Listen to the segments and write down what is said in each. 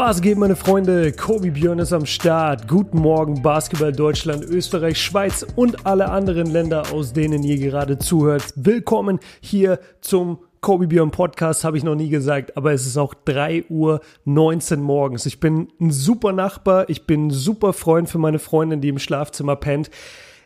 Was geht, meine Freunde? Kobi Björn ist am Start. Guten Morgen, Basketball Deutschland, Österreich, Schweiz und alle anderen Länder, aus denen ihr gerade zuhört. Willkommen hier zum Kobi Björn Podcast, habe ich noch nie gesagt, aber es ist auch 3 Uhr 19 morgens. Ich bin ein super Nachbar, ich bin ein super Freund für meine Freundin, die im Schlafzimmer pennt.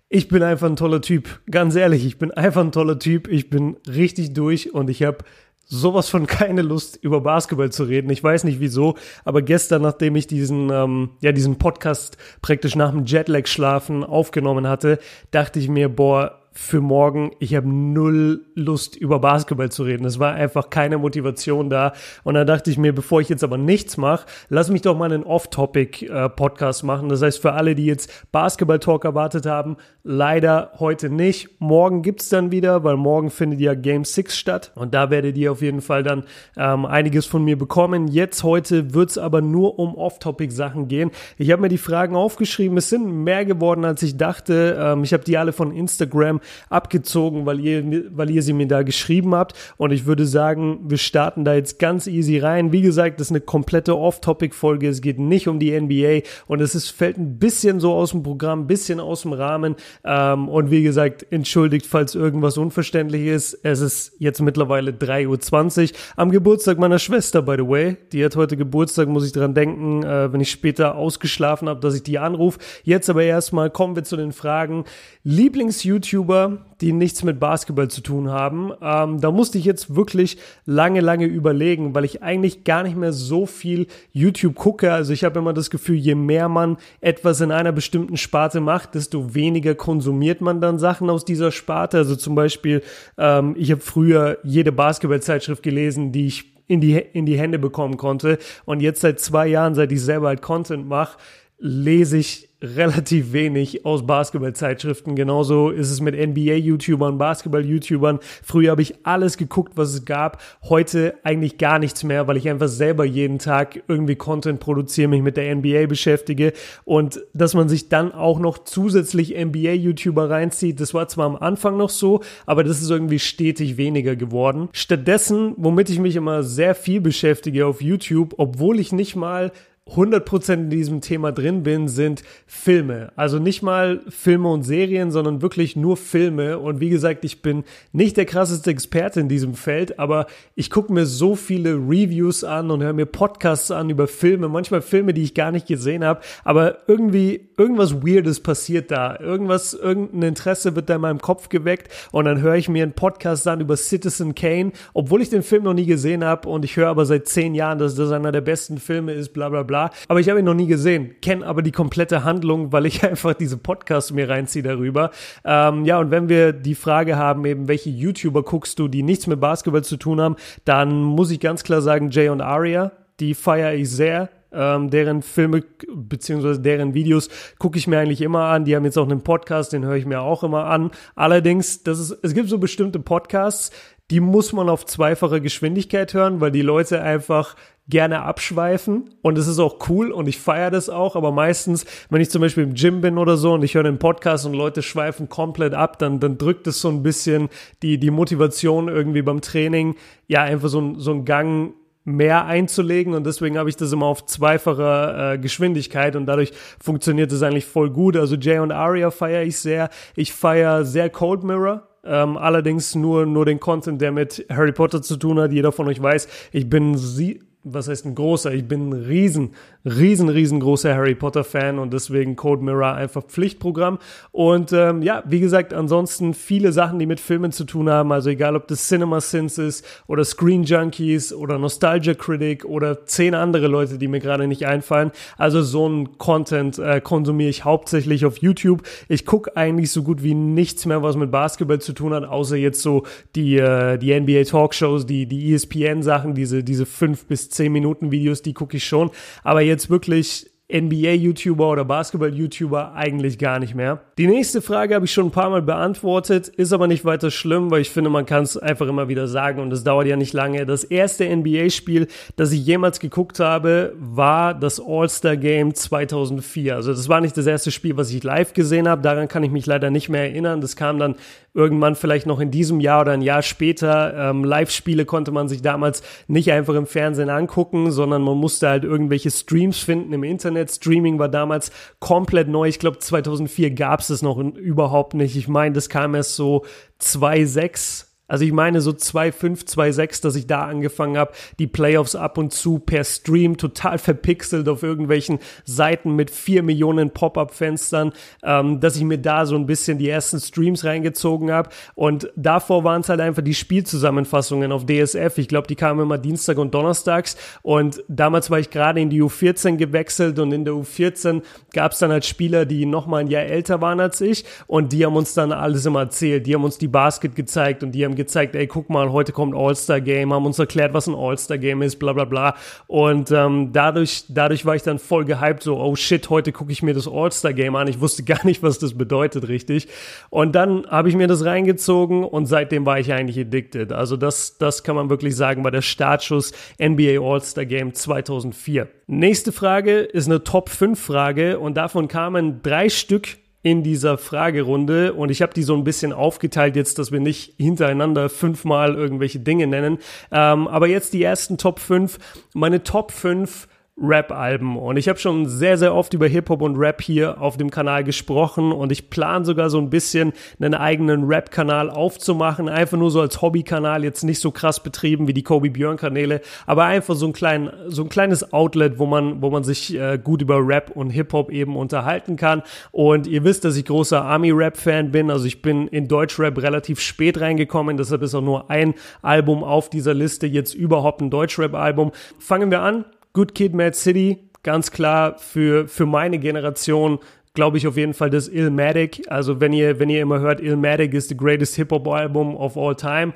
Ich bin einfach ein toller Typ. Ganz ehrlich, ich bin einfach ein toller Typ. Ich bin richtig durch und ich habe sowas von keine Lust, über Basketball zu reden. Ich weiß nicht wieso, aber gestern, nachdem ich diesen, ähm, ja, diesen Podcast praktisch nach dem Jetlag-Schlafen aufgenommen hatte, dachte ich mir, boah, für morgen, ich habe null Lust über Basketball zu reden. Es war einfach keine Motivation da. Und dann dachte ich mir, bevor ich jetzt aber nichts mache, lass mich doch mal einen Off-Topic-Podcast machen. Das heißt, für alle, die jetzt Basketball-Talk erwartet haben, leider heute nicht. Morgen gibt's dann wieder, weil morgen findet ja Game 6 statt. Und da werdet ihr auf jeden Fall dann ähm, einiges von mir bekommen. Jetzt heute wird's aber nur um Off-Topic-Sachen gehen. Ich habe mir die Fragen aufgeschrieben. Es sind mehr geworden, als ich dachte. Ähm, ich habe die alle von Instagram abgezogen, weil ihr, weil ihr sie mir da geschrieben habt. Und ich würde sagen, wir starten da jetzt ganz easy rein. Wie gesagt, das ist eine komplette Off-Topic-Folge. Es geht nicht um die NBA und es ist, fällt ein bisschen so aus dem Programm, ein bisschen aus dem Rahmen. Ähm, und wie gesagt, entschuldigt, falls irgendwas unverständlich ist. Es ist jetzt mittlerweile 3.20 Uhr am Geburtstag meiner Schwester, by the way. Die hat heute Geburtstag, muss ich dran denken, äh, wenn ich später ausgeschlafen habe, dass ich die anrufe. Jetzt aber erstmal kommen wir zu den Fragen. Lieblings-YouTuber YouTuber, die nichts mit Basketball zu tun haben. Ähm, da musste ich jetzt wirklich lange, lange überlegen, weil ich eigentlich gar nicht mehr so viel YouTube gucke. Also ich habe immer das Gefühl, je mehr man etwas in einer bestimmten Sparte macht, desto weniger konsumiert man dann Sachen aus dieser Sparte. Also zum Beispiel, ähm, ich habe früher jede Basketballzeitschrift gelesen, die ich in die, in die Hände bekommen konnte. Und jetzt seit zwei Jahren, seit ich selber halt Content mache, lese ich relativ wenig aus Basketball-Zeitschriften. Genauso ist es mit NBA-YouTubern, Basketball-YouTubern. Früher habe ich alles geguckt, was es gab. Heute eigentlich gar nichts mehr, weil ich einfach selber jeden Tag irgendwie Content produziere, mich mit der NBA beschäftige. Und dass man sich dann auch noch zusätzlich NBA-YouTuber reinzieht, das war zwar am Anfang noch so, aber das ist irgendwie stetig weniger geworden. Stattdessen, womit ich mich immer sehr viel beschäftige auf YouTube, obwohl ich nicht mal 100% in diesem Thema drin bin, sind Filme. Also nicht mal Filme und Serien, sondern wirklich nur Filme. Und wie gesagt, ich bin nicht der krasseste Experte in diesem Feld, aber ich gucke mir so viele Reviews an und höre mir Podcasts an über Filme, manchmal Filme, die ich gar nicht gesehen habe, aber irgendwie irgendwas Weirdes passiert da. Irgendwas, irgendein Interesse wird da in meinem Kopf geweckt und dann höre ich mir einen Podcast an über Citizen Kane, obwohl ich den Film noch nie gesehen habe und ich höre aber seit zehn Jahren, dass das einer der besten Filme ist, bla bla bla bla. Aber ich habe ihn noch nie gesehen, kenne aber die komplette Handlung, weil ich einfach diese Podcasts mir reinziehe darüber. Ähm, ja, und wenn wir die Frage haben, eben, welche YouTuber guckst du, die nichts mit Basketball zu tun haben, dann muss ich ganz klar sagen, Jay und Aria, die feiere ich sehr. Ähm, deren Filme beziehungsweise deren Videos gucke ich mir eigentlich immer an. Die haben jetzt auch einen Podcast, den höre ich mir auch immer an. Allerdings, das ist, es gibt so bestimmte Podcasts, die muss man auf zweifache Geschwindigkeit hören, weil die Leute einfach gerne abschweifen und es ist auch cool und ich feiere das auch, aber meistens, wenn ich zum Beispiel im Gym bin oder so und ich höre einen Podcast und Leute schweifen komplett ab, dann, dann drückt es so ein bisschen die, die Motivation irgendwie beim Training, ja, einfach so, so ein Gang mehr einzulegen und deswegen habe ich das immer auf zweifacher äh, Geschwindigkeit und dadurch funktioniert es eigentlich voll gut. Also Jay und Aria feiere ich sehr. Ich feiere sehr Cold Mirror. Ähm, allerdings nur, nur den Content, der mit Harry Potter zu tun hat. Jeder von euch weiß, ich bin sie was heißt ein großer? Ich bin ein riesen, riesen, riesengroßer Harry Potter Fan und deswegen Code Mirror einfach Pflichtprogramm. Und ähm, ja, wie gesagt, ansonsten viele Sachen, die mit Filmen zu tun haben. Also egal, ob das Cinema Sins ist oder Screen Junkies oder Nostalgia Critic oder zehn andere Leute, die mir gerade nicht einfallen. Also so ein Content äh, konsumiere ich hauptsächlich auf YouTube. Ich gucke eigentlich so gut wie nichts mehr, was mit Basketball zu tun hat, außer jetzt so die, äh, die NBA Talkshows, die, die ESPN Sachen, diese, diese fünf bis 10 Minuten Videos, die gucke ich schon. Aber jetzt wirklich NBA-YouTuber oder Basketball-YouTuber eigentlich gar nicht mehr. Die nächste Frage habe ich schon ein paar Mal beantwortet, ist aber nicht weiter schlimm, weil ich finde, man kann es einfach immer wieder sagen und es dauert ja nicht lange. Das erste NBA-Spiel, das ich jemals geguckt habe, war das All-Star Game 2004. Also das war nicht das erste Spiel, was ich live gesehen habe. Daran kann ich mich leider nicht mehr erinnern. Das kam dann irgendwann vielleicht noch in diesem Jahr oder ein Jahr später. Ähm, Live-Spiele konnte man sich damals nicht einfach im Fernsehen angucken, sondern man musste halt irgendwelche Streams finden im Internet. Streaming war damals komplett neu. Ich glaube, 2004 gab es es noch überhaupt nicht. Ich meine, das kam erst so 2,6 also ich meine so 2.5, 2.6, dass ich da angefangen habe, die Playoffs ab und zu per Stream total verpixelt auf irgendwelchen Seiten mit vier Millionen Pop-up-Fenstern, ähm, dass ich mir da so ein bisschen die ersten Streams reingezogen habe. Und davor waren es halt einfach die Spielzusammenfassungen auf DSF. Ich glaube, die kamen immer Dienstag und Donnerstags. Und damals war ich gerade in die U14 gewechselt und in der U14 gab es dann halt Spieler, die noch mal ein Jahr älter waren als ich und die haben uns dann alles immer erzählt. Die haben uns die Basket gezeigt und die haben gezeigt, ey, guck mal, heute kommt All-Star-Game, haben uns erklärt, was ein All-Star-Game ist, bla bla bla. Und ähm, dadurch, dadurch war ich dann voll gehypt, so, oh shit, heute gucke ich mir das All-Star-Game an. Ich wusste gar nicht, was das bedeutet, richtig. Und dann habe ich mir das reingezogen und seitdem war ich eigentlich addicted. Also das, das kann man wirklich sagen, war der Startschuss NBA All-Star-Game 2004. Nächste Frage ist eine Top-5-Frage und davon kamen drei Stück in dieser Fragerunde und ich habe die so ein bisschen aufgeteilt jetzt, dass wir nicht hintereinander fünfmal irgendwelche Dinge nennen. Ähm, aber jetzt die ersten Top 5. Meine Top 5 Rap-Alben. Und ich habe schon sehr, sehr oft über Hip-Hop und Rap hier auf dem Kanal gesprochen und ich plane sogar so ein bisschen einen eigenen Rap-Kanal aufzumachen. Einfach nur so als Hobby-Kanal, jetzt nicht so krass betrieben wie die Kobe Björn-Kanäle, aber einfach so ein, klein, so ein kleines Outlet, wo man, wo man sich äh, gut über Rap und Hip-Hop eben unterhalten kann. Und ihr wisst, dass ich großer Army-Rap-Fan bin. Also ich bin in Deutsch-Rap relativ spät reingekommen, deshalb ist auch nur ein Album auf dieser Liste jetzt überhaupt ein Deutsch-Rap-Album. Fangen wir an Good Kid, Mad City, ganz klar für, für meine Generation glaube ich auf jeden Fall das Illmatic. Also wenn ihr, wenn ihr immer hört, Illmatic is the greatest Hip-Hop-Album of all time.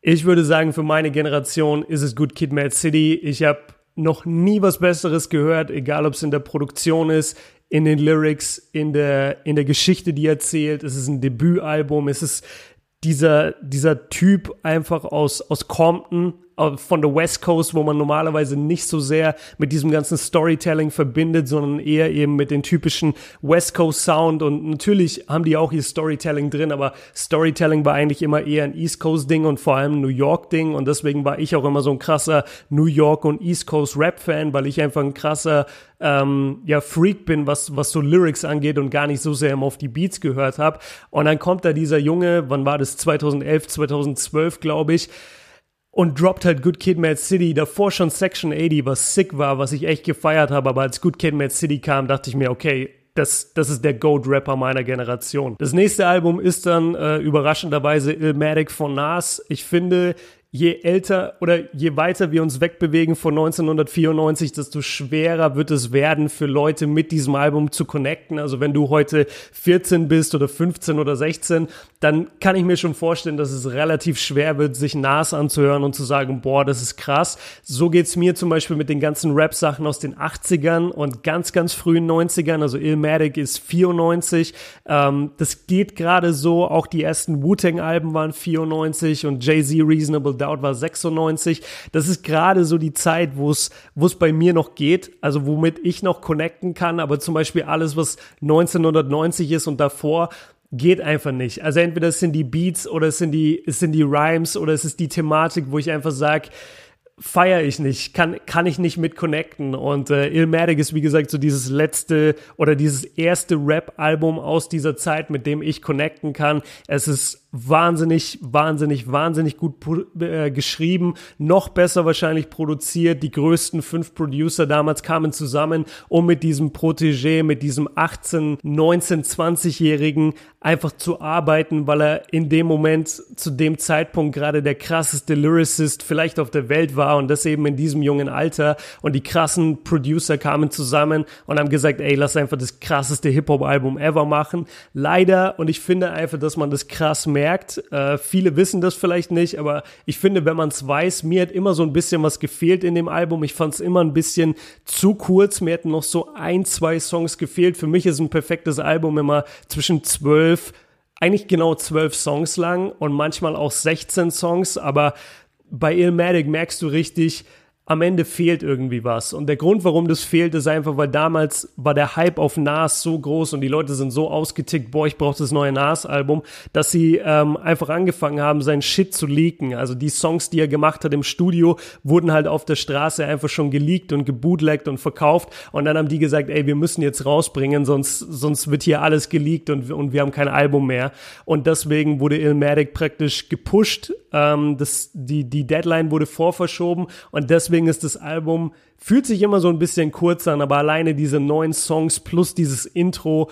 Ich würde sagen, für meine Generation ist es Good Kid, Mad City. Ich habe noch nie was Besseres gehört, egal ob es in der Produktion ist, in den Lyrics, in der, in der Geschichte, die erzählt. Es ist ein Debütalbum. Es ist dieser, dieser Typ einfach aus, aus Compton, von der West Coast, wo man normalerweise nicht so sehr mit diesem ganzen Storytelling verbindet, sondern eher eben mit den typischen West Coast Sound. Und natürlich haben die auch ihr Storytelling drin, aber Storytelling war eigentlich immer eher ein East Coast Ding und vor allem New York Ding. Und deswegen war ich auch immer so ein krasser New York und East Coast Rap Fan, weil ich einfach ein krasser ähm, ja, Freak bin, was, was so Lyrics angeht und gar nicht so sehr immer auf die Beats gehört habe. Und dann kommt da dieser Junge, wann war das? 2011, 2012, glaube ich und droppt halt Good Kid Mad City. Davor schon Section 80, was sick war, was ich echt gefeiert habe. Aber als Good Kid Mad City kam, dachte ich mir, okay, das, das ist der Goat-Rapper meiner Generation. Das nächste Album ist dann äh, überraschenderweise Illmatic von Nas. Ich finde, je älter oder je weiter wir uns wegbewegen von 1994, desto schwerer wird es werden für Leute mit diesem Album zu connecten. Also wenn du heute 14 bist oder 15 oder 16, dann kann ich mir schon vorstellen, dass es relativ schwer wird, sich Nas anzuhören und zu sagen, boah, das ist krass. So geht's mir zum Beispiel mit den ganzen Rap-Sachen aus den 80ern und ganz, ganz frühen 90ern. Also Illmatic ist 94. Ähm, das geht gerade so. Auch die ersten Wu-Tang-Alben waren 94 und Jay-Z Reasonable Doubt war 96. Das ist gerade so die Zeit, wo es, wo es bei mir noch geht, also womit ich noch connecten kann, aber zum Beispiel alles, was 1990 ist und davor, geht einfach nicht. Also entweder es sind die Beats oder es sind die, es sind die Rhymes oder es ist die Thematik, wo ich einfach sage, feiere ich nicht, kann, kann ich nicht mit connecten. Und äh, Illmatic ist, wie gesagt, so dieses letzte oder dieses erste Rap-Album aus dieser Zeit, mit dem ich connecten kann. Es ist wahnsinnig, wahnsinnig, wahnsinnig gut äh, geschrieben, noch besser wahrscheinlich produziert. Die größten fünf Producer damals kamen zusammen, um mit diesem Protégé, mit diesem 18, 19, 20-Jährigen einfach zu arbeiten, weil er in dem Moment zu dem Zeitpunkt gerade der krasseste Lyricist vielleicht auf der Welt war und das eben in diesem jungen Alter. Und die krassen Producer kamen zusammen und haben gesagt, ey, lass einfach das krasseste Hip-Hop-Album ever machen. Leider, und ich finde einfach, dass man das krass gemerkt. Äh, viele wissen das vielleicht nicht, aber ich finde, wenn man es weiß, mir hat immer so ein bisschen was gefehlt in dem Album. Ich fand es immer ein bisschen zu kurz. Mir hätten noch so ein, zwei Songs gefehlt. Für mich ist ein perfektes Album immer zwischen zwölf, eigentlich genau zwölf Songs lang und manchmal auch 16 Songs, aber bei Illmatic merkst du richtig, am Ende fehlt irgendwie was. Und der Grund, warum das fehlt, ist einfach, weil damals war der Hype auf Nas so groß und die Leute sind so ausgetickt, boah, ich brauche das neue Nas-Album, dass sie ähm, einfach angefangen haben, seinen Shit zu leaken. Also die Songs, die er gemacht hat im Studio, wurden halt auf der Straße einfach schon geleakt und gebootlegt und verkauft. Und dann haben die gesagt, ey, wir müssen jetzt rausbringen, sonst, sonst wird hier alles geleakt und, und wir haben kein Album mehr. Und deswegen wurde Illmatic praktisch gepusht. Ähm, das, die, die Deadline wurde vorverschoben und deswegen deswegen ist das Album, fühlt sich immer so ein bisschen kurz an, aber alleine diese neuen Songs plus dieses Intro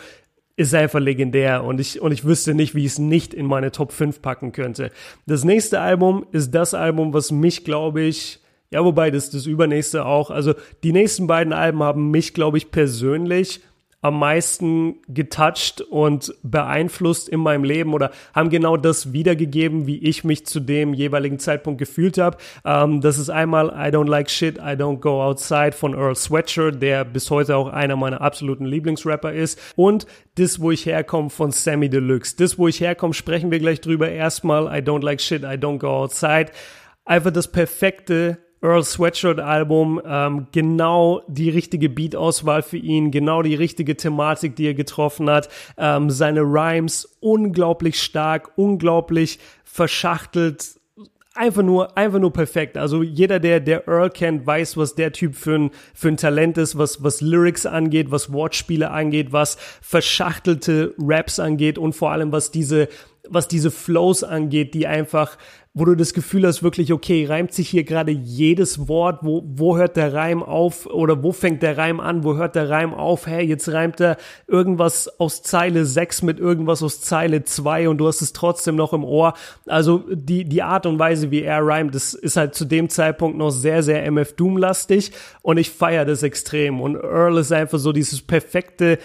ist einfach legendär und ich, und ich wüsste nicht, wie ich es nicht in meine Top 5 packen könnte. Das nächste Album ist das Album, was mich, glaube ich, ja, wobei das, das übernächste auch, also die nächsten beiden Alben haben mich, glaube ich, persönlich am meisten getoucht und beeinflusst in meinem Leben oder haben genau das wiedergegeben, wie ich mich zu dem jeweiligen Zeitpunkt gefühlt habe. Ähm, das ist einmal I Don't Like Shit, I Don't Go Outside von Earl Sweatshirt, der bis heute auch einer meiner absoluten Lieblingsrapper ist. Und das, wo ich herkomme von Sammy Deluxe. Das, wo ich herkomme, sprechen wir gleich drüber. Erstmal I Don't Like Shit, I Don't Go Outside. Einfach das perfekte Earl Sweatshirt Album, ähm, genau die richtige Beat-Auswahl für ihn, genau die richtige Thematik, die er getroffen hat. Ähm, seine Rhymes unglaublich stark, unglaublich verschachtelt, einfach nur, einfach nur perfekt. Also jeder, der, der Earl kennt, weiß, was der Typ für ein, für ein Talent ist, was, was Lyrics angeht, was Wortspiele angeht, was verschachtelte Raps angeht und vor allem was diese, was diese Flows angeht, die einfach wo du das Gefühl hast, wirklich, okay, reimt sich hier gerade jedes Wort, wo, wo hört der Reim auf oder wo fängt der Reim an, wo hört der Reim auf, hey, jetzt reimt er irgendwas aus Zeile 6 mit irgendwas aus Zeile 2 und du hast es trotzdem noch im Ohr. Also die, die Art und Weise, wie er reimt, das ist halt zu dem Zeitpunkt noch sehr, sehr MF Doom-lastig und ich feiere das extrem. Und Earl ist einfach so dieses perfekte,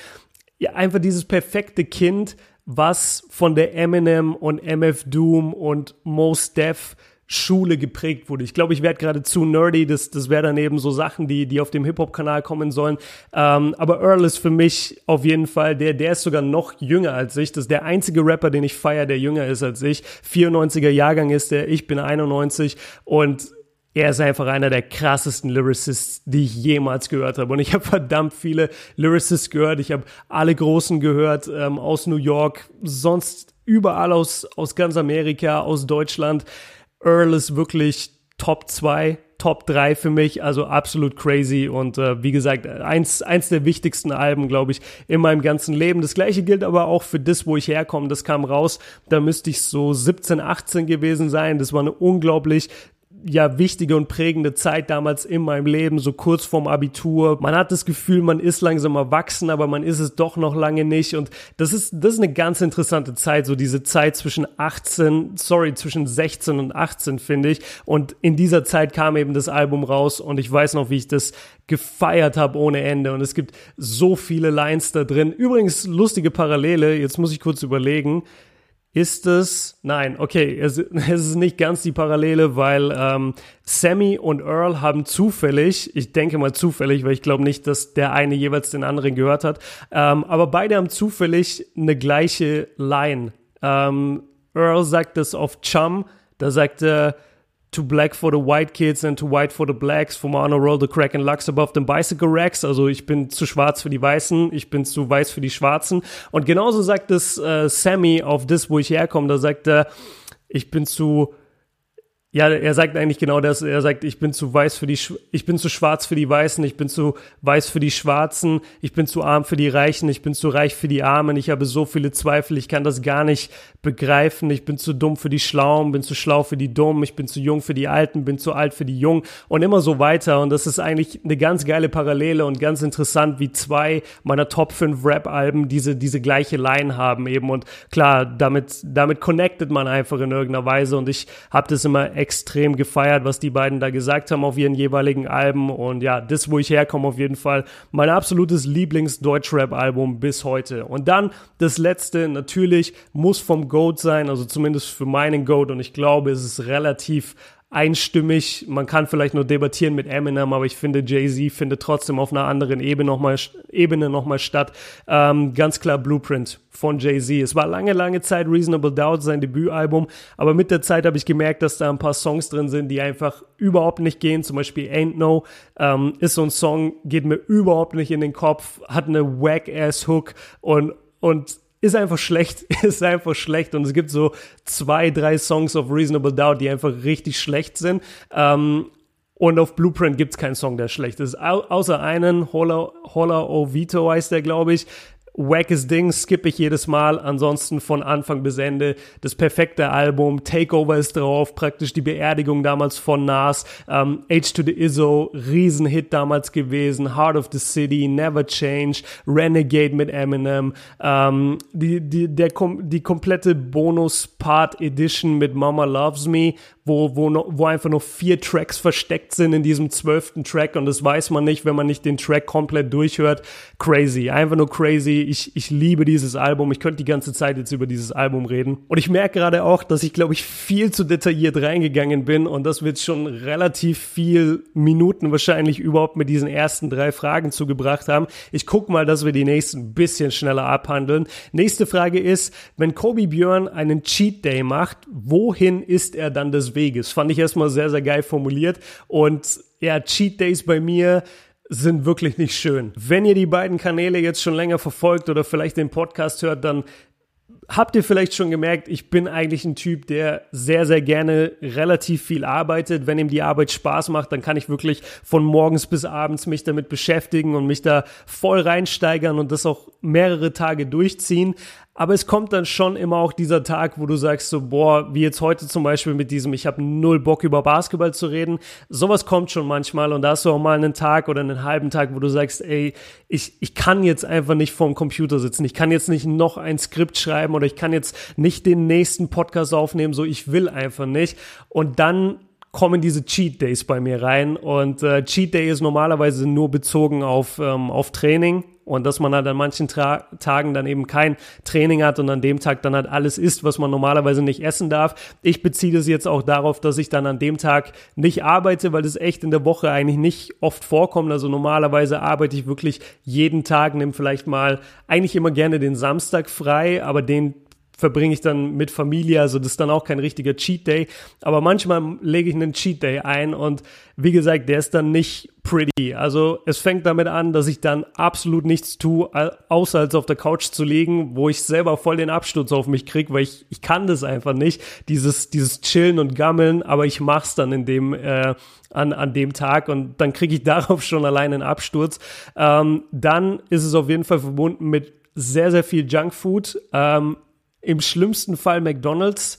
ja, einfach dieses perfekte Kind, was von der Eminem und MF Doom und Most Def Schule geprägt wurde. Ich glaube, ich werde gerade zu nerdy. Das, das wäre dann eben so Sachen, die, die auf dem Hip-Hop-Kanal kommen sollen. Ähm, aber Earl ist für mich auf jeden Fall der, der ist sogar noch jünger als ich. Das ist der einzige Rapper, den ich feiere, der jünger ist als ich. 94er Jahrgang ist der, ich bin 91 und er ist einfach einer der krassesten Lyricists, die ich jemals gehört habe. Und ich habe verdammt viele Lyricists gehört. Ich habe alle großen gehört ähm, aus New York, sonst überall aus, aus ganz Amerika, aus Deutschland. Earl ist wirklich Top 2, Top 3 für mich, also absolut crazy und äh, wie gesagt, eins, eins der wichtigsten Alben, glaube ich, in meinem ganzen Leben. Das gleiche gilt aber auch für das, wo ich herkomme. Das kam raus, da müsste ich so 17, 18 gewesen sein. Das war eine unglaublich ja wichtige und prägende Zeit damals in meinem Leben, so kurz vorm Abitur. Man hat das Gefühl, man ist langsam erwachsen, aber man ist es doch noch lange nicht. Und das ist, das ist eine ganz interessante Zeit, so diese Zeit zwischen 18, sorry, zwischen 16 und 18, finde ich. Und in dieser Zeit kam eben das Album raus und ich weiß noch, wie ich das gefeiert habe ohne Ende. Und es gibt so viele Lines da drin. Übrigens, lustige Parallele, jetzt muss ich kurz überlegen. Ist es, nein, okay, es, es ist nicht ganz die Parallele, weil ähm, Sammy und Earl haben zufällig, ich denke mal zufällig, weil ich glaube nicht, dass der eine jeweils den anderen gehört hat, ähm, aber beide haben zufällig eine gleiche Line. Ähm, Earl sagt es auf Chum, da sagt er, too black for the white kids and too white for the blacks. Honor roll the crack and lux above the bicycle racks. Also ich bin zu schwarz für die Weißen, ich bin zu weiß für die Schwarzen. Und genauso sagt es äh, Sammy auf das, wo ich herkomme. Da sagt er, ich bin zu ja, er sagt eigentlich genau das. Er sagt, ich bin zu weiß für die, ich bin zu schwarz für die Weißen, ich bin zu weiß für die Schwarzen, ich bin zu arm für die Reichen, ich bin zu reich für die Armen, ich habe so viele Zweifel, ich kann das gar nicht begreifen, ich bin zu dumm für die Schlauen, bin zu schlau für die Dummen, ich bin zu jung für die Alten, bin zu alt für die Jungen und immer so weiter. Und das ist eigentlich eine ganz geile Parallele und ganz interessant, wie zwei meiner Top 5 Rap-Alben diese, diese gleiche Line haben eben. Und klar, damit, damit connectet man einfach in irgendeiner Weise und ich habe das immer extrem gefeiert, was die beiden da gesagt haben auf ihren jeweiligen Alben. Und ja, das, wo ich herkomme, auf jeden Fall mein absolutes Lieblings-Deutschrap-Album bis heute. Und dann das letzte, natürlich, muss vom Goat sein, also zumindest für meinen Goat. Und ich glaube, es ist relativ einstimmig. Man kann vielleicht nur debattieren mit Eminem, aber ich finde, Jay-Z findet trotzdem auf einer anderen Ebene nochmal Ebene noch mal statt. Ähm, ganz klar Blueprint von Jay-Z. Es war lange, lange Zeit Reasonable Doubt, sein Debütalbum, aber mit der Zeit habe ich gemerkt, dass da ein paar Songs drin sind, die einfach überhaupt nicht gehen. Zum Beispiel Ain't No ähm, ist so ein Song, geht mir überhaupt nicht in den Kopf, hat eine Whack-Ass-Hook und und ist einfach schlecht, ist einfach schlecht und es gibt so zwei, drei Songs of Reasonable Doubt, die einfach richtig schlecht sind. Ähm, und auf Blueprint gibt's keinen Song, der schlecht ist. Au außer einen, Holla O Vito heißt der, glaube ich wackes Ding skippe ich jedes Mal. Ansonsten von Anfang bis Ende das perfekte Album. Takeover ist drauf, praktisch die Beerdigung damals von Nas. Ähm, H to the Izzo, Riesenhit damals gewesen. Heart of the City, Never Change, Renegade mit Eminem. Ähm, die, die, der, die komplette Bonus-Part-Edition mit Mama Loves Me wo, wo, wo einfach noch vier Tracks versteckt sind in diesem zwölften Track und das weiß man nicht, wenn man nicht den Track komplett durchhört. Crazy, einfach nur crazy. Ich, ich liebe dieses Album. Ich könnte die ganze Zeit jetzt über dieses Album reden. Und ich merke gerade auch, dass ich, glaube ich, viel zu detailliert reingegangen bin und das wird schon relativ viel Minuten wahrscheinlich überhaupt mit diesen ersten drei Fragen zugebracht haben. Ich gucke mal, dass wir die nächsten ein bisschen schneller abhandeln. Nächste Frage ist, wenn Kobe Björn einen Cheat Day macht, wohin ist er dann des Weges. Fand ich erstmal sehr, sehr geil formuliert. Und ja, Cheat Days bei mir sind wirklich nicht schön. Wenn ihr die beiden Kanäle jetzt schon länger verfolgt oder vielleicht den Podcast hört, dann habt ihr vielleicht schon gemerkt, ich bin eigentlich ein Typ, der sehr, sehr gerne relativ viel arbeitet. Wenn ihm die Arbeit Spaß macht, dann kann ich wirklich von morgens bis abends mich damit beschäftigen und mich da voll reinsteigern und das auch mehrere Tage durchziehen. Aber es kommt dann schon immer auch dieser Tag, wo du sagst so, boah, wie jetzt heute zum Beispiel mit diesem, ich habe null Bock über Basketball zu reden. Sowas kommt schon manchmal und da hast du auch mal einen Tag oder einen halben Tag, wo du sagst, ey, ich, ich kann jetzt einfach nicht vorm Computer sitzen. Ich kann jetzt nicht noch ein Skript schreiben oder ich kann jetzt nicht den nächsten Podcast aufnehmen, so ich will einfach nicht. Und dann kommen diese Cheat Days bei mir rein und äh, Cheat Day ist normalerweise nur bezogen auf, ähm, auf Training und dass man halt an manchen Tra Tagen dann eben kein Training hat und an dem Tag dann halt alles isst, was man normalerweise nicht essen darf. Ich beziehe das jetzt auch darauf, dass ich dann an dem Tag nicht arbeite, weil das echt in der Woche eigentlich nicht oft vorkommt. Also normalerweise arbeite ich wirklich jeden Tag, nehme vielleicht mal eigentlich immer gerne den Samstag frei, aber den verbringe ich dann mit Familie, also das ist dann auch kein richtiger Cheat Day. Aber manchmal lege ich einen Cheat Day ein und wie gesagt, der ist dann nicht pretty. Also es fängt damit an, dass ich dann absolut nichts tue, außer als auf der Couch zu liegen, wo ich selber voll den Absturz auf mich kriege, weil ich, ich kann das einfach nicht, dieses, dieses Chillen und Gammeln, aber ich mach's dann in dem, äh, an, an dem Tag und dann kriege ich darauf schon allein einen Absturz. Ähm, dann ist es auf jeden Fall verbunden mit sehr, sehr viel Junkfood. Ähm, im schlimmsten Fall McDonald's.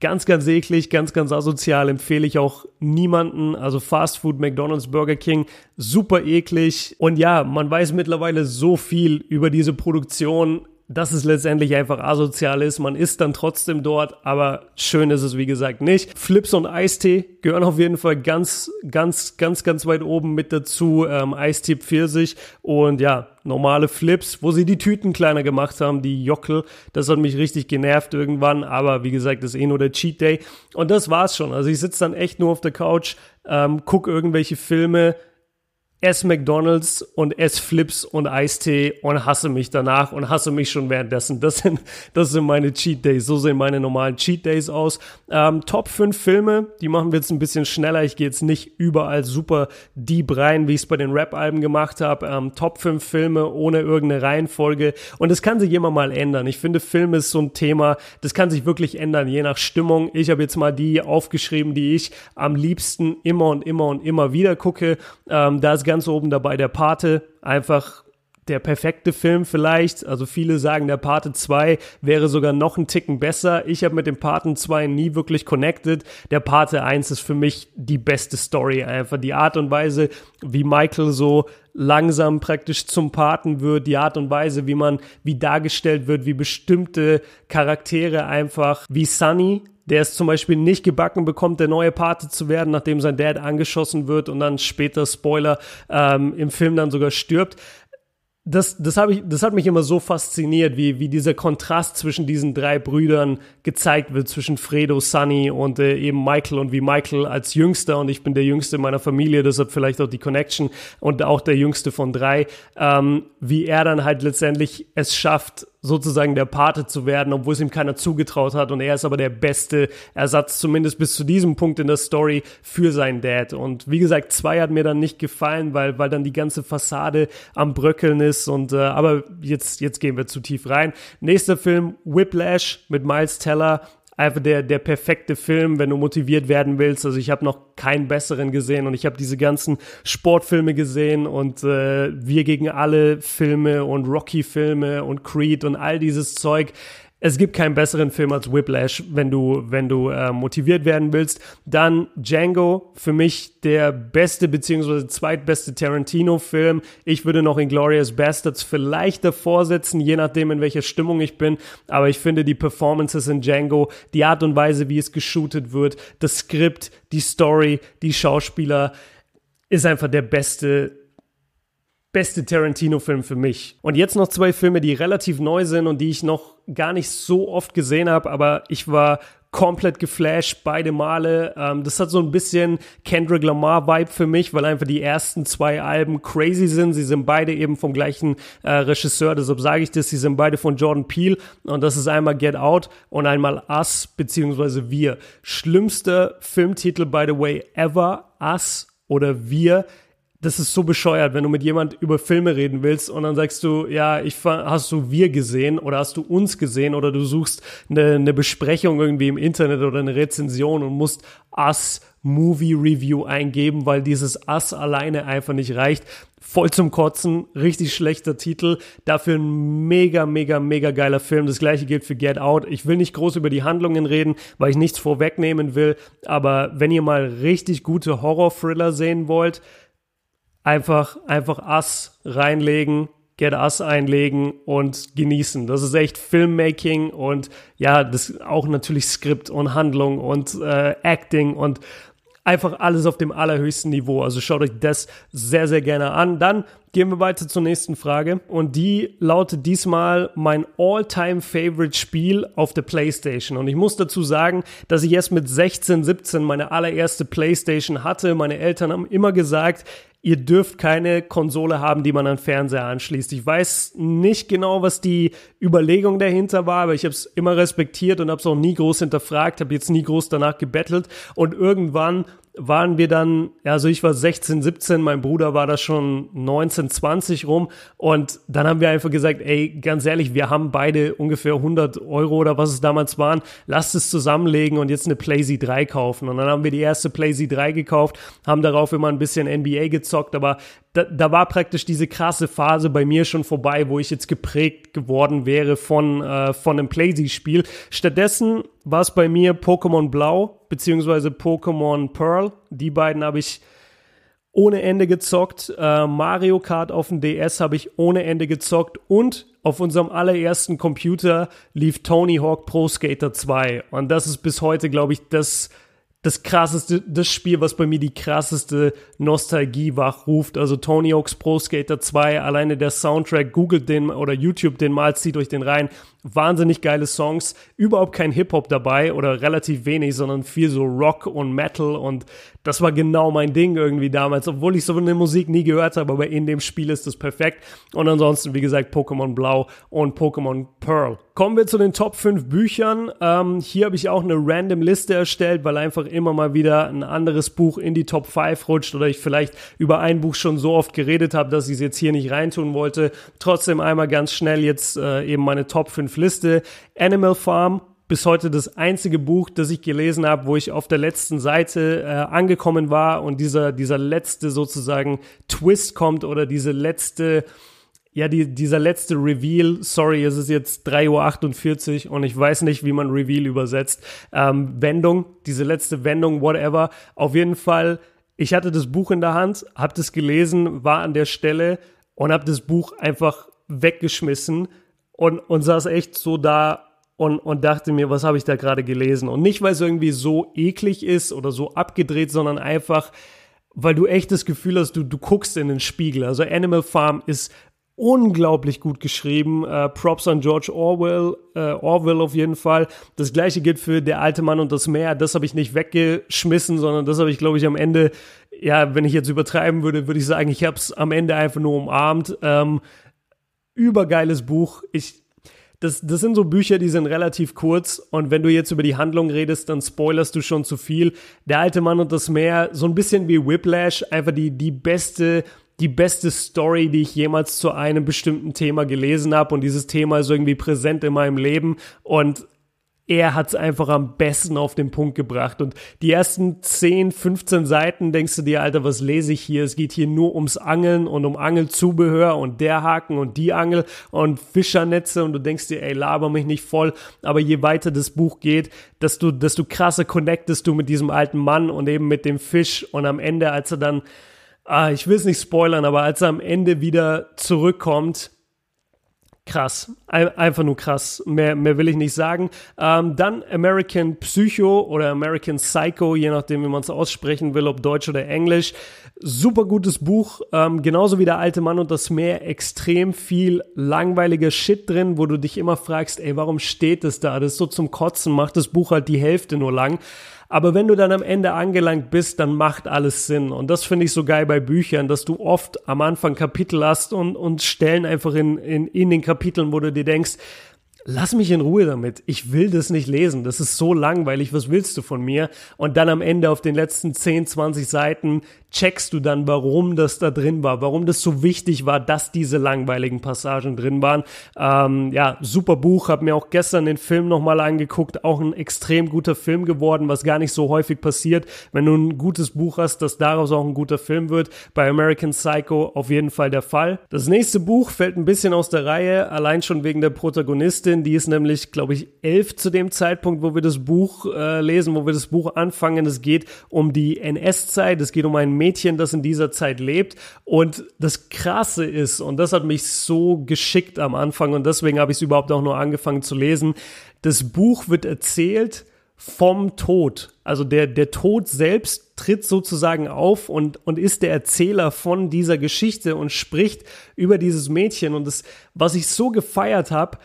Ganz, ganz eklig, ganz, ganz asozial, empfehle ich auch niemanden. Also Fast Food, McDonald's, Burger King, super eklig. Und ja, man weiß mittlerweile so viel über diese Produktion dass es letztendlich einfach asozial ist. Man ist dann trotzdem dort, aber schön ist es wie gesagt nicht. Flips und Eistee gehören auf jeden Fall ganz, ganz, ganz, ganz weit oben mit dazu. Ähm, Eistee Pfirsich und ja, normale Flips, wo sie die Tüten kleiner gemacht haben, die Jockel. Das hat mich richtig genervt irgendwann, aber wie gesagt, das ist eh nur der Cheat Day. Und das war's schon. Also ich sitze dann echt nur auf der Couch, ähm, guck irgendwelche Filme, ess McDonalds und ess Flips und Eistee und hasse mich danach und hasse mich schon währenddessen. Das sind, das sind meine Cheat Days. So sehen meine normalen Cheat Days aus. Ähm, Top 5 Filme, die machen wir jetzt ein bisschen schneller. Ich gehe jetzt nicht überall super deep rein, wie ich es bei den Rap-Alben gemacht habe. Ähm, Top 5 Filme ohne irgendeine Reihenfolge. Und das kann sich immer mal ändern. Ich finde, Film ist so ein Thema, das kann sich wirklich ändern, je nach Stimmung. Ich habe jetzt mal die aufgeschrieben, die ich am liebsten immer und immer und immer wieder gucke. Ähm, da ist ganz oben dabei der Pate, einfach der perfekte Film vielleicht. Also viele sagen, der Pate 2 wäre sogar noch ein Ticken besser. Ich habe mit dem Paten 2 nie wirklich connected. Der Pate 1 ist für mich die beste Story einfach. Die Art und Weise, wie Michael so langsam praktisch zum Paten wird, die Art und Weise, wie man, wie dargestellt wird, wie bestimmte Charaktere einfach, wie Sunny, der es zum Beispiel nicht gebacken bekommt, der neue Pate zu werden, nachdem sein Dad angeschossen wird und dann später, Spoiler, ähm, im Film dann sogar stirbt das, das, hab ich, das hat mich immer so fasziniert, wie, wie dieser Kontrast zwischen diesen drei Brüdern gezeigt wird, zwischen Fredo, Sunny und äh, eben Michael und wie Michael als Jüngster und ich bin der Jüngste meiner Familie, deshalb vielleicht auch die Connection und auch der Jüngste von drei, ähm, wie er dann halt letztendlich es schafft, sozusagen der Pate zu werden, obwohl es ihm keiner zugetraut hat. Und er ist aber der beste Ersatz, zumindest bis zu diesem Punkt in der Story, für seinen Dad. Und wie gesagt, zwei hat mir dann nicht gefallen, weil, weil dann die ganze Fassade am Bröckeln ist. Und äh, aber jetzt, jetzt gehen wir zu tief rein. Nächster Film, Whiplash mit Miles Teller einfach der, der perfekte Film, wenn du motiviert werden willst. Also ich habe noch keinen besseren gesehen und ich habe diese ganzen Sportfilme gesehen und äh, Wir gegen alle Filme und Rocky-Filme und Creed und all dieses Zeug es gibt keinen besseren Film als Whiplash, wenn du, wenn du äh, motiviert werden willst. Dann Django, für mich der beste beziehungsweise zweitbeste Tarantino-Film. Ich würde noch Inglourious Bastards vielleicht davor setzen, je nachdem, in welcher Stimmung ich bin. Aber ich finde die Performances in Django, die Art und Weise, wie es geshootet wird, das Skript, die Story, die Schauspieler, ist einfach der beste beste Tarantino-Film für mich. Und jetzt noch zwei Filme, die relativ neu sind und die ich noch gar nicht so oft gesehen habe, aber ich war komplett geflasht beide Male. Ähm, das hat so ein bisschen Kendrick Lamar Vibe für mich, weil einfach die ersten zwei Alben crazy sind. Sie sind beide eben vom gleichen äh, Regisseur, deshalb sage ich das. Sie sind beide von Jordan Peele und das ist einmal Get Out und einmal Us beziehungsweise Wir. Schlimmster Filmtitel by the way ever, Us oder Wir das ist so bescheuert, wenn du mit jemand über Filme reden willst und dann sagst du, ja, ich hast du wir gesehen oder hast du uns gesehen oder du suchst eine, eine Besprechung irgendwie im Internet oder eine Rezension und musst Us Movie Review eingeben, weil dieses Us alleine einfach nicht reicht. Voll zum Kotzen, richtig schlechter Titel, dafür ein mega, mega, mega geiler Film. Das gleiche gilt für Get Out. Ich will nicht groß über die Handlungen reden, weil ich nichts vorwegnehmen will, aber wenn ihr mal richtig gute Horror-Thriller sehen wollt, einfach, einfach Ass reinlegen, Get Ass einlegen und genießen. Das ist echt Filmmaking und ja, das auch natürlich Skript und Handlung und äh, Acting und einfach alles auf dem allerhöchsten Niveau. Also schaut euch das sehr, sehr gerne an. Dann gehen wir weiter zur nächsten Frage und die lautet diesmal mein all-time favorite Spiel auf der PlayStation. Und ich muss dazu sagen, dass ich erst mit 16, 17 meine allererste PlayStation hatte. Meine Eltern haben immer gesagt, ihr dürft keine Konsole haben, die man an Fernseher anschließt. Ich weiß nicht genau, was die Überlegung dahinter war, aber ich habe es immer respektiert und habe es auch nie groß hinterfragt, habe jetzt nie groß danach gebettelt und irgendwann waren wir dann, also ich war 16, 17, mein Bruder war da schon 19, 20 rum. Und dann haben wir einfach gesagt, ey, ganz ehrlich, wir haben beide ungefähr 100 Euro oder was es damals waren, lasst es zusammenlegen und jetzt eine PlayZ 3 kaufen. Und dann haben wir die erste PlayZ 3 gekauft, haben darauf immer ein bisschen NBA gezockt, aber da, da war praktisch diese krasse Phase bei mir schon vorbei, wo ich jetzt geprägt geworden wäre von, äh, von einem PlayZ-Spiel. Stattdessen war es bei mir Pokémon Blau beziehungsweise Pokémon Pearl. Die beiden habe ich ohne Ende gezockt. Äh, Mario Kart auf dem DS habe ich ohne Ende gezockt und auf unserem allerersten Computer lief Tony Hawk Pro Skater 2. Und das ist bis heute, glaube ich, das das krasseste, das Spiel, was bei mir die krasseste Nostalgie wachruft. Also Tony Hawk's Pro Skater 2, alleine der Soundtrack, googelt den oder YouTube den mal, zieht euch den rein. Wahnsinnig geile Songs, überhaupt kein Hip-Hop dabei oder relativ wenig, sondern viel so Rock und Metal und das war genau mein Ding irgendwie damals, obwohl ich so eine Musik nie gehört habe, aber in dem Spiel ist das perfekt. Und ansonsten, wie gesagt, Pokémon Blau und Pokémon Pearl. Kommen wir zu den Top 5 Büchern. Ähm, hier habe ich auch eine random Liste erstellt, weil einfach immer mal wieder ein anderes Buch in die Top 5 rutscht oder ich vielleicht über ein Buch schon so oft geredet habe, dass ich es jetzt hier nicht reintun wollte. Trotzdem einmal ganz schnell jetzt äh, eben meine Top 5 Liste. Animal Farm bis heute das einzige Buch, das ich gelesen habe, wo ich auf der letzten Seite äh, angekommen war und dieser, dieser letzte sozusagen Twist kommt oder diese letzte, ja, die, dieser letzte Reveal, sorry, es ist jetzt 3.48 Uhr und ich weiß nicht, wie man Reveal übersetzt, ähm, Wendung, diese letzte Wendung, whatever. Auf jeden Fall ich hatte das Buch in der Hand, habe das gelesen, war an der Stelle und habe das Buch einfach weggeschmissen und, und saß echt so da und, und dachte mir, was habe ich da gerade gelesen? Und nicht, weil es irgendwie so eklig ist oder so abgedreht, sondern einfach, weil du echt das Gefühl hast, du, du guckst in den Spiegel. Also Animal Farm ist unglaublich gut geschrieben. Äh, Props an George Orwell, äh, Orwell auf jeden Fall. Das gleiche gilt für Der alte Mann und das Meer. Das habe ich nicht weggeschmissen, sondern das habe ich, glaube ich, am Ende, ja, wenn ich jetzt übertreiben würde, würde ich sagen, ich habe es am Ende einfach nur umarmt. Ähm, übergeiles Buch. Ich, das, das sind so Bücher, die sind relativ kurz und wenn du jetzt über die Handlung redest, dann spoilerst du schon zu viel. Der alte Mann und das Meer, so ein bisschen wie Whiplash, einfach die, die beste die beste Story, die ich jemals zu einem bestimmten Thema gelesen habe und dieses Thema ist irgendwie präsent in meinem Leben und er hat es einfach am besten auf den Punkt gebracht. Und die ersten 10, 15 Seiten denkst du dir, Alter, was lese ich hier? Es geht hier nur ums Angeln und um Angelzubehör und der Haken und die Angel und Fischernetze und du denkst dir, ey, laber mich nicht voll. Aber je weiter das Buch geht, desto, desto krasser connectest du mit diesem alten Mann und eben mit dem Fisch. Und am Ende, als er dann, ah, ich will es nicht spoilern, aber als er am Ende wieder zurückkommt, krass. Einfach nur krass. Mehr, mehr will ich nicht sagen. Ähm, dann American Psycho oder American Psycho, je nachdem, wie man es aussprechen will, ob Deutsch oder Englisch. Super gutes Buch. Ähm, genauso wie der alte Mann und das Meer. Extrem viel langweiliger Shit drin, wo du dich immer fragst, ey, warum steht das da? Das ist so zum Kotzen, macht das Buch halt die Hälfte nur lang. Aber wenn du dann am Ende angelangt bist, dann macht alles Sinn. Und das finde ich so geil bei Büchern, dass du oft am Anfang Kapitel hast und, und Stellen einfach in, in, in den Kapiteln, wo du dir denkst, lass mich in Ruhe damit. Ich will das nicht lesen. Das ist so langweilig. Was willst du von mir? Und dann am Ende auf den letzten 10, 20 Seiten checkst du dann, warum das da drin war, warum das so wichtig war, dass diese langweiligen Passagen drin waren. Ähm, ja, super Buch. Hab mir auch gestern den Film nochmal angeguckt. Auch ein extrem guter Film geworden, was gar nicht so häufig passiert. Wenn du ein gutes Buch hast, dass daraus auch ein guter Film wird. Bei American Psycho auf jeden Fall der Fall. Das nächste Buch fällt ein bisschen aus der Reihe, allein schon wegen der Protagonistin die ist nämlich, glaube ich, elf zu dem Zeitpunkt, wo wir das Buch äh, lesen, wo wir das Buch anfangen. Es geht um die NS-Zeit, es geht um ein Mädchen, das in dieser Zeit lebt. Und das Krasse ist, und das hat mich so geschickt am Anfang und deswegen habe ich es überhaupt auch nur angefangen zu lesen, das Buch wird erzählt vom Tod. Also der, der Tod selbst tritt sozusagen auf und, und ist der Erzähler von dieser Geschichte und spricht über dieses Mädchen. Und das, was ich so gefeiert habe,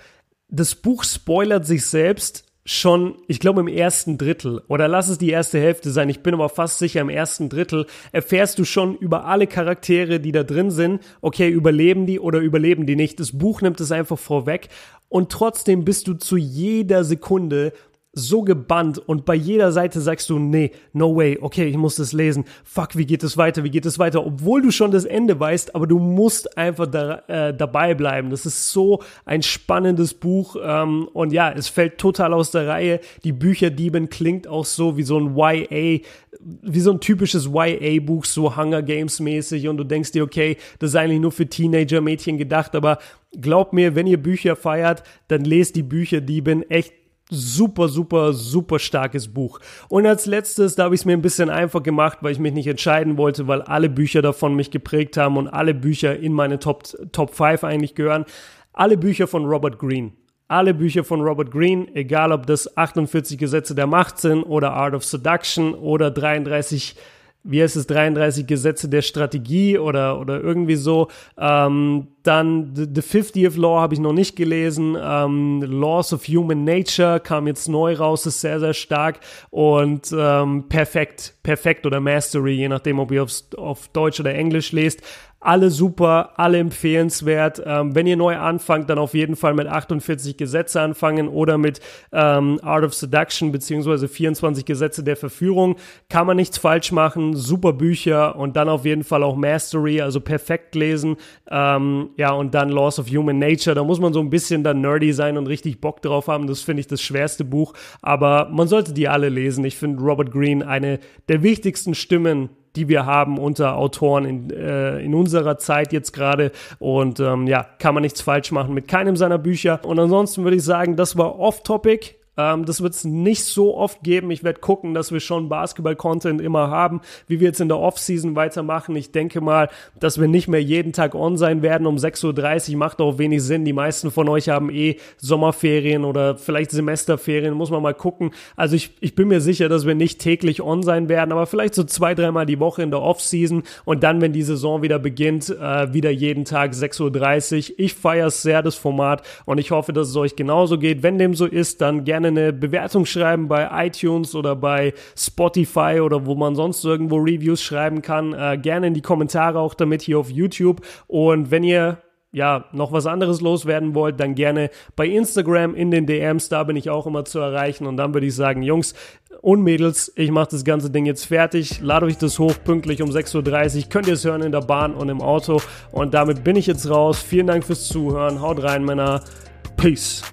das Buch spoilert sich selbst schon, ich glaube, im ersten Drittel. Oder lass es die erste Hälfte sein, ich bin aber fast sicher, im ersten Drittel erfährst du schon über alle Charaktere, die da drin sind, okay, überleben die oder überleben die nicht. Das Buch nimmt es einfach vorweg. Und trotzdem bist du zu jeder Sekunde so gebannt und bei jeder Seite sagst du, nee, no way, okay, ich muss das lesen. Fuck, wie geht es weiter, wie geht es weiter? Obwohl du schon das Ende weißt, aber du musst einfach da, äh, dabei bleiben. Das ist so ein spannendes Buch ähm, und ja, es fällt total aus der Reihe. Die Bücherdieben klingt auch so wie so ein YA, wie so ein typisches YA-Buch, so Hunger Games mäßig und du denkst dir, okay, das ist eigentlich nur für Teenager-Mädchen gedacht, aber glaub mir, wenn ihr Bücher feiert, dann lest die Bücherdieben echt super, super, super starkes Buch. Und als letztes, da habe ich es mir ein bisschen einfach gemacht, weil ich mich nicht entscheiden wollte, weil alle Bücher davon mich geprägt haben und alle Bücher in meine Top, Top 5 eigentlich gehören. Alle Bücher von Robert Greene. Alle Bücher von Robert Greene, egal ob das 48 Gesetze der Macht sind oder Art of Seduction oder 33 wie heißt es, 33 Gesetze der Strategie oder, oder irgendwie so. Ähm, dann The, The 50th Law habe ich noch nicht gelesen. Ähm, Laws of Human Nature kam jetzt neu raus, ist sehr, sehr stark. Und ähm, Perfekt, Perfekt oder Mastery, je nachdem, ob ihr aufs, auf Deutsch oder Englisch lest. Alle super, alle empfehlenswert. Ähm, wenn ihr neu anfangt, dann auf jeden Fall mit 48 Gesetze anfangen oder mit ähm, Art of Seduction beziehungsweise 24 Gesetze der Verführung. Kann man nichts falsch machen. Super Bücher und dann auf jeden Fall auch Mastery, also perfekt lesen. Ähm, ja, und dann Laws of Human Nature. Da muss man so ein bisschen dann nerdy sein und richtig Bock drauf haben. Das finde ich das schwerste Buch. Aber man sollte die alle lesen. Ich finde Robert Greene eine der wichtigsten Stimmen die wir haben unter Autoren in, äh, in unserer Zeit jetzt gerade. Und ähm, ja, kann man nichts falsch machen mit keinem seiner Bücher. Und ansonsten würde ich sagen, das war off-topic. Ähm, das wird es nicht so oft geben. Ich werde gucken, dass wir schon Basketball-Content immer haben, wie wir jetzt in der Offseason weitermachen. Ich denke mal, dass wir nicht mehr jeden Tag on sein werden um 6.30 Uhr. Macht auch wenig Sinn. Die meisten von euch haben eh Sommerferien oder vielleicht Semesterferien. Muss man mal gucken. Also ich, ich bin mir sicher, dass wir nicht täglich on sein werden, aber vielleicht so zwei, dreimal die Woche in der Offseason und dann, wenn die Saison wieder beginnt, äh, wieder jeden Tag 6.30 Uhr. Ich feiere sehr, das Format und ich hoffe, dass es euch genauso geht. Wenn dem so ist, dann gerne gerne eine Bewertung schreiben bei iTunes oder bei Spotify oder wo man sonst irgendwo Reviews schreiben kann. Äh, gerne in die Kommentare auch damit hier auf YouTube. Und wenn ihr ja, noch was anderes loswerden wollt, dann gerne bei Instagram in den DMs, da bin ich auch immer zu erreichen und dann würde ich sagen, Jungs und Mädels, ich mache das ganze Ding jetzt fertig, lade euch das hoch, pünktlich um 6.30 Uhr, könnt ihr es hören in der Bahn und im Auto und damit bin ich jetzt raus. Vielen Dank fürs Zuhören, haut rein, Männer, Peace.